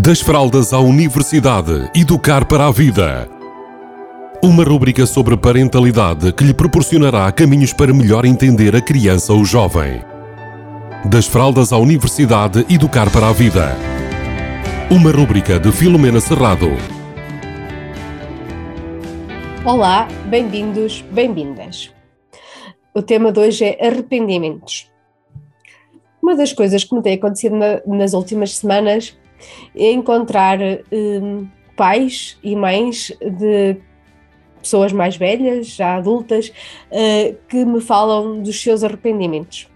Das fraldas à universidade, educar para a vida. Uma rúbrica sobre parentalidade que lhe proporcionará caminhos para melhor entender a criança ou jovem. Das fraldas à universidade, educar para a vida. Uma rúbrica de Filomena Serrado. Olá, bem-vindos, bem-vindas. O tema de hoje é arrependimentos. Uma das coisas que me tem acontecido na, nas últimas semanas encontrar um, pais e mães de pessoas mais velhas, já adultas, uh, que me falam dos seus arrependimentos.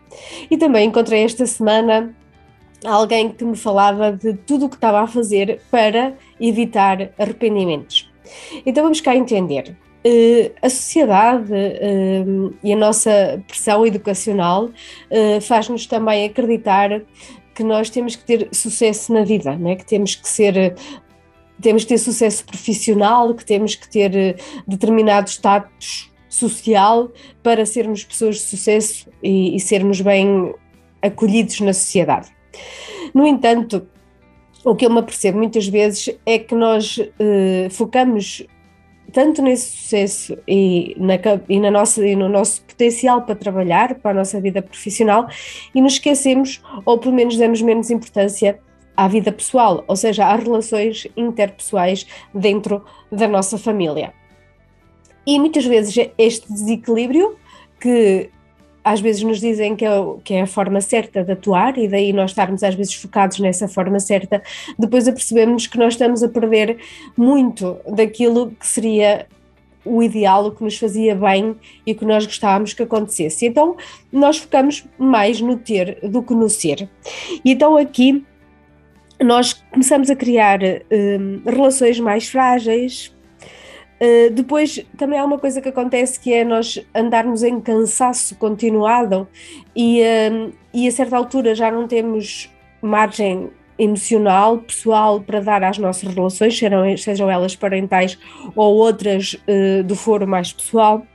E também encontrei esta semana alguém que me falava de tudo o que estava a fazer para evitar arrependimentos. Então vamos cá entender. Uh, a sociedade uh, e a nossa pressão educacional uh, faz-nos também acreditar que nós temos que ter sucesso na vida, né? que temos que ser temos que ter sucesso profissional, que temos que ter eh, determinado status social para sermos pessoas de sucesso e, e sermos bem acolhidos na sociedade. No entanto, o que eu me apercebo muitas vezes é que nós eh, focamos tanto nesse sucesso e, na, e, na nossa, e no nosso potencial para trabalhar, para a nossa vida profissional, e nos esquecemos, ou pelo menos damos menos importância à vida pessoal, ou seja, às relações interpessoais dentro da nossa família. E muitas vezes este desequilíbrio que às vezes nos dizem que é, que é a forma certa de atuar e daí nós estarmos às vezes focados nessa forma certa, depois apercebemos que nós estamos a perder muito daquilo que seria o ideal, o que nos fazia bem e o que nós gostávamos que acontecesse. Então nós focamos mais no ter do que no ser. E então aqui nós começamos a criar hum, relações mais frágeis, eh, depois também há uma coisa que acontece que é nós andarmos em cansaço continuado e, uh, e a certa altura já não temos margem emocional, pessoal para dar às nossas relações, sejam, sejam elas parentais ou outras uh, do foro mais pessoal.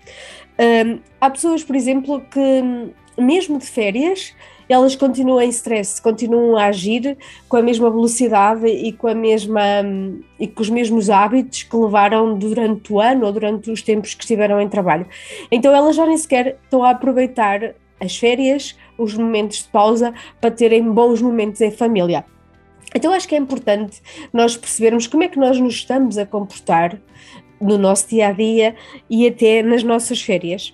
há pessoas, por exemplo, que mesmo de férias elas continuam em stress, continuam a agir com a mesma velocidade e com a mesma e com os mesmos hábitos que levaram durante o ano ou durante os tempos que estiveram em trabalho. Então elas já nem sequer estão a aproveitar as férias, os momentos de pausa para terem bons momentos em família. Então acho que é importante nós percebermos como é que nós nos estamos a comportar no nosso dia a dia e até nas nossas férias.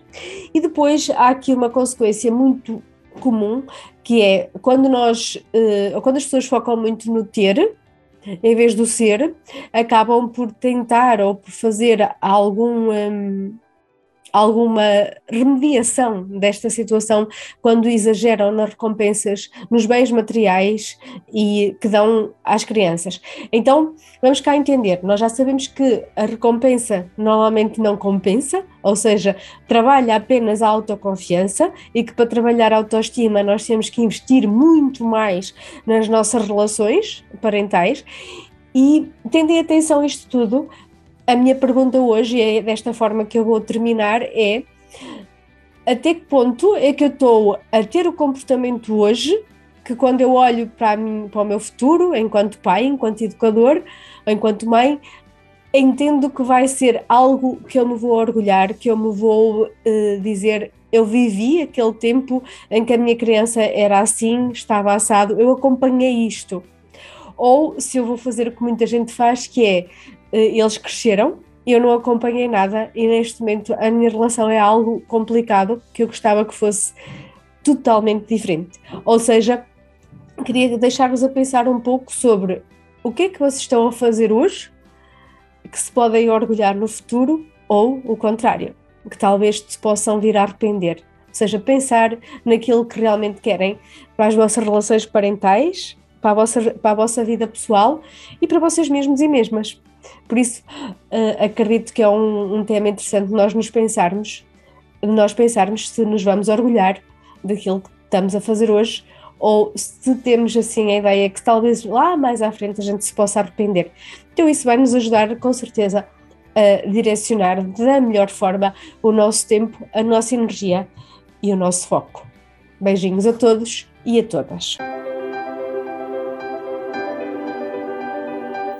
E depois há aqui uma consequência muito comum, que é quando nós, uh, quando as pessoas focam muito no ter, em vez do ser, acabam por tentar ou por fazer algum um, alguma remediação desta situação quando exageram nas recompensas, nos bens materiais e que dão às crianças. Então, vamos cá entender, nós já sabemos que a recompensa normalmente não compensa, ou seja, trabalha apenas a autoconfiança e que para trabalhar a autoestima nós temos que investir muito mais nas nossas relações parentais e tendem atenção a isto tudo, a minha pergunta hoje, é desta forma que eu vou terminar, é até que ponto é que eu estou a ter o comportamento hoje que quando eu olho para, mim, para o meu futuro, enquanto pai, enquanto educador, enquanto mãe, entendo que vai ser algo que eu me vou orgulhar, que eu me vou uh, dizer eu vivi aquele tempo em que a minha criança era assim, estava assado, eu acompanhei isto. Ou se eu vou fazer o que muita gente faz, que é eles cresceram, eu não acompanhei nada e neste momento a minha relação é algo complicado que eu gostava que fosse totalmente diferente. Ou seja, queria deixar-vos a pensar um pouco sobre o que é que vocês estão a fazer hoje que se podem orgulhar no futuro ou o contrário, que talvez se possam vir a arrepender. Ou seja, pensar naquilo que realmente querem para as vossas relações parentais, para a vossa, para a vossa vida pessoal e para vocês mesmos e mesmas. Por isso, uh, acredito que é um, um, tema interessante nós nos pensarmos, nós pensarmos se nos vamos orgulhar daquilo que estamos a fazer hoje ou se temos assim a ideia que talvez lá mais à frente a gente se possa arrepender. Então isso vai nos ajudar com certeza a direcionar da melhor forma o nosso tempo, a nossa energia e o nosso foco. Beijinhos a todos e a todas.